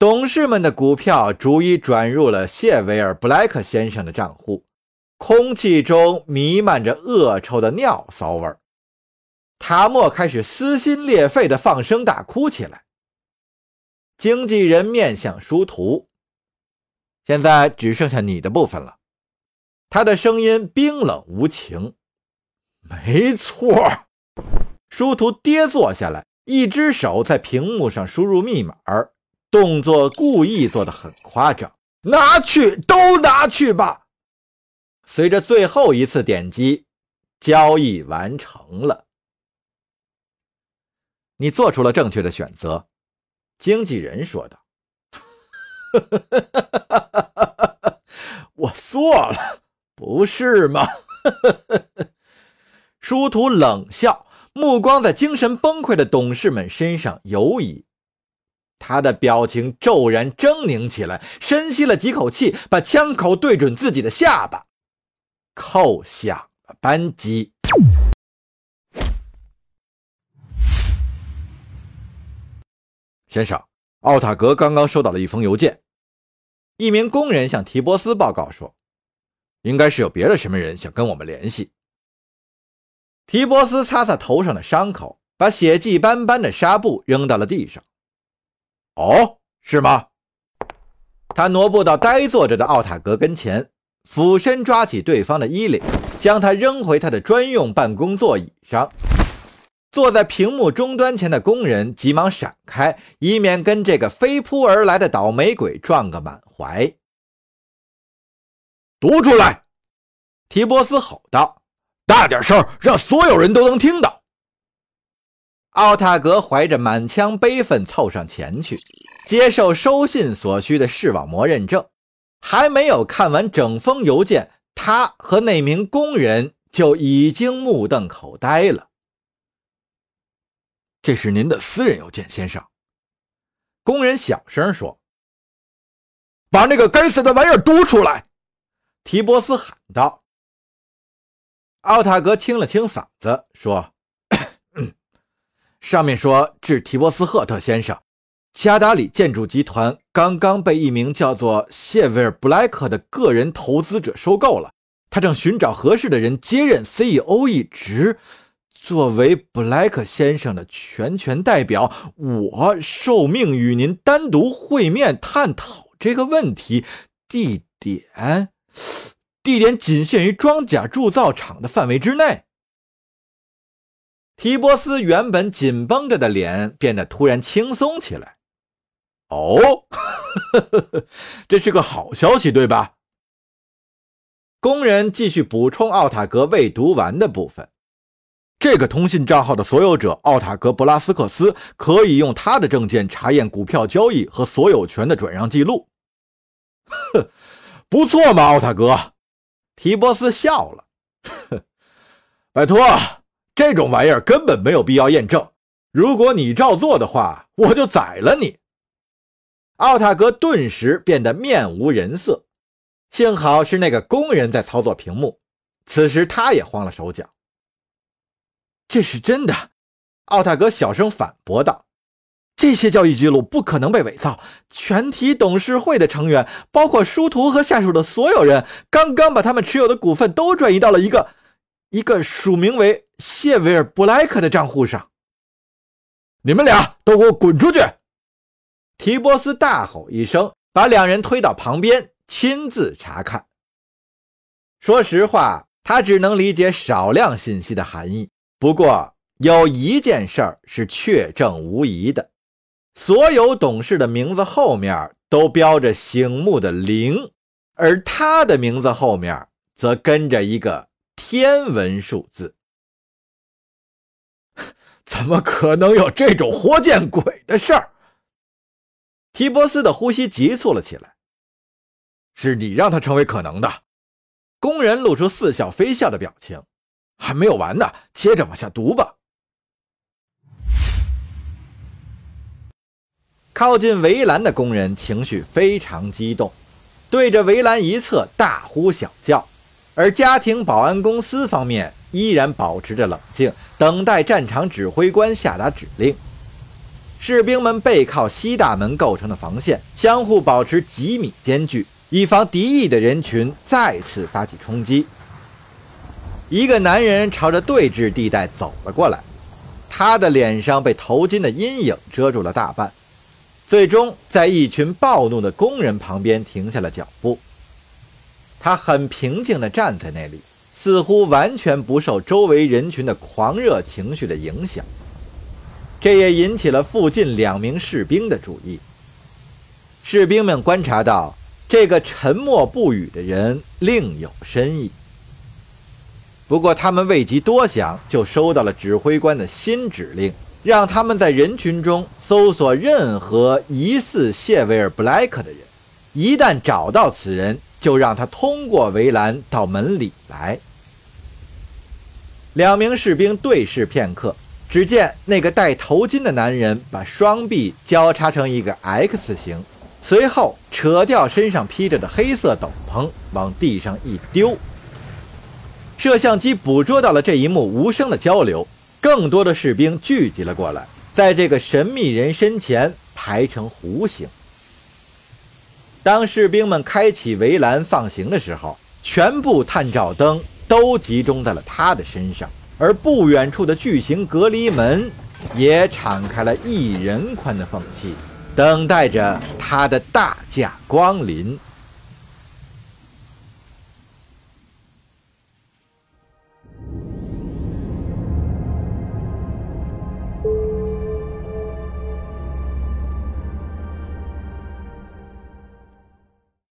董事们的股票逐一转入了谢维尔·布莱克先生的账户，空气中弥漫着恶臭的尿骚味儿。塔莫开始撕心裂肺地放声大哭起来。经纪人面向殊途：“现在只剩下你的部分了。”他的声音冰冷无情。“没错。”殊途跌坐下来，一只手在屏幕上输入密码。动作故意做的很夸张，拿去都拿去吧。随着最后一次点击，交易完成了。你做出了正确的选择，经纪人说道。我错了，不是吗？殊途冷笑，目光在精神崩溃的董事们身上游移。他的表情骤然狰狞起来，深吸了几口气，把枪口对准自己的下巴，扣响了扳机。先生，奥塔格刚刚收到了一封邮件，一名工人向提波斯报告说，应该是有别的什么人想跟我们联系。提波斯擦擦头上的伤口，把血迹斑斑的纱布扔到了地上。哦，是吗？他挪步到呆坐着的奥塔格跟前，俯身抓起对方的衣领，将他扔回他的专用办公座椅上。坐在屏幕终端前的工人急忙闪开，以免跟这个飞扑而来的倒霉鬼撞个满怀。读出来！提波斯吼道：“大点声，让所有人都能听到。”奥塔格怀着满腔悲愤凑上前去，接受收信所需的视网膜认证。还没有看完整封邮件，他和那名工人就已经目瞪口呆了。这是您的私人邮件，先生。工人小声说：“把那个该死的玩意儿读出来！”提波斯喊道。奥塔格清了清嗓子说。上面说，致提波斯赫特先生，加达里建筑集团刚刚被一名叫做谢维尔·布莱克的个人投资者收购了，他正寻找合适的人接任 CEO 一职。作为布莱克先生的全权代表，我受命与您单独会面探讨这个问题。地点，地点仅限于装甲铸造厂的范围之内。提波斯原本紧绷着的脸变得突然轻松起来。哦，这是个好消息，对吧？工人继续补充奥塔格未读完的部分。这个通信账号的所有者奥塔格·布拉斯克斯可以用他的证件查验股票交易和所有权的转让记录。不错嘛，奥塔格。提波斯笑了。拜托。这种玩意儿根本没有必要验证。如果你照做的话，我就宰了你。奥塔格顿时变得面无人色。幸好是那个工人在操作屏幕，此时他也慌了手脚。这是真的，奥塔格小声反驳道：“这些交易记录不可能被伪造。全体董事会的成员，包括殊途和下属的所有人，刚刚把他们持有的股份都转移到了一个。”一个署名为谢维尔·布莱克的账户上，你们俩都给我滚出去！提波斯大吼一声，把两人推到旁边，亲自查看。说实话，他只能理解少量信息的含义。不过，有一件事儿是确证无疑的：所有董事的名字后面都标着醒目的零，而他的名字后面则跟着一个。天文数字，怎么可能有这种活见鬼的事儿？提波斯的呼吸急促了起来。是你让他成为可能的。工人露出似笑非笑的表情。还没有完呢，接着往下读吧。靠近围栏的工人情绪非常激动，对着围栏一侧大呼小叫。而家庭保安公司方面依然保持着冷静，等待战场指挥官下达指令。士兵们背靠西大门构成的防线，相互保持几米间距，以防敌意的人群再次发起冲击。一个男人朝着对峙地带走了过来，他的脸上被头巾的阴影遮住了大半，最终在一群暴怒的工人旁边停下了脚步。他很平静地站在那里，似乎完全不受周围人群的狂热情绪的影响。这也引起了附近两名士兵的注意。士兵们观察到，这个沉默不语的人另有深意。不过，他们未及多想，就收到了指挥官的新指令，让他们在人群中搜索任何疑似谢维尔·布莱克的人。一旦找到此人，就让他通过围栏到门里来。两名士兵对视片刻。只见那个戴头巾的男人把双臂交叉成一个 X 形，随后扯掉身上披着的黑色斗篷，往地上一丢。摄像机捕捉到了这一幕无声的交流，更多的士兵聚集了过来，在这个神秘人身前排成弧形。当士兵们开启围栏放行的时候，全部探照灯都集中在了他的身上。而不远处的巨型隔离门也敞开了一人宽的缝隙，等待着他的大驾光临。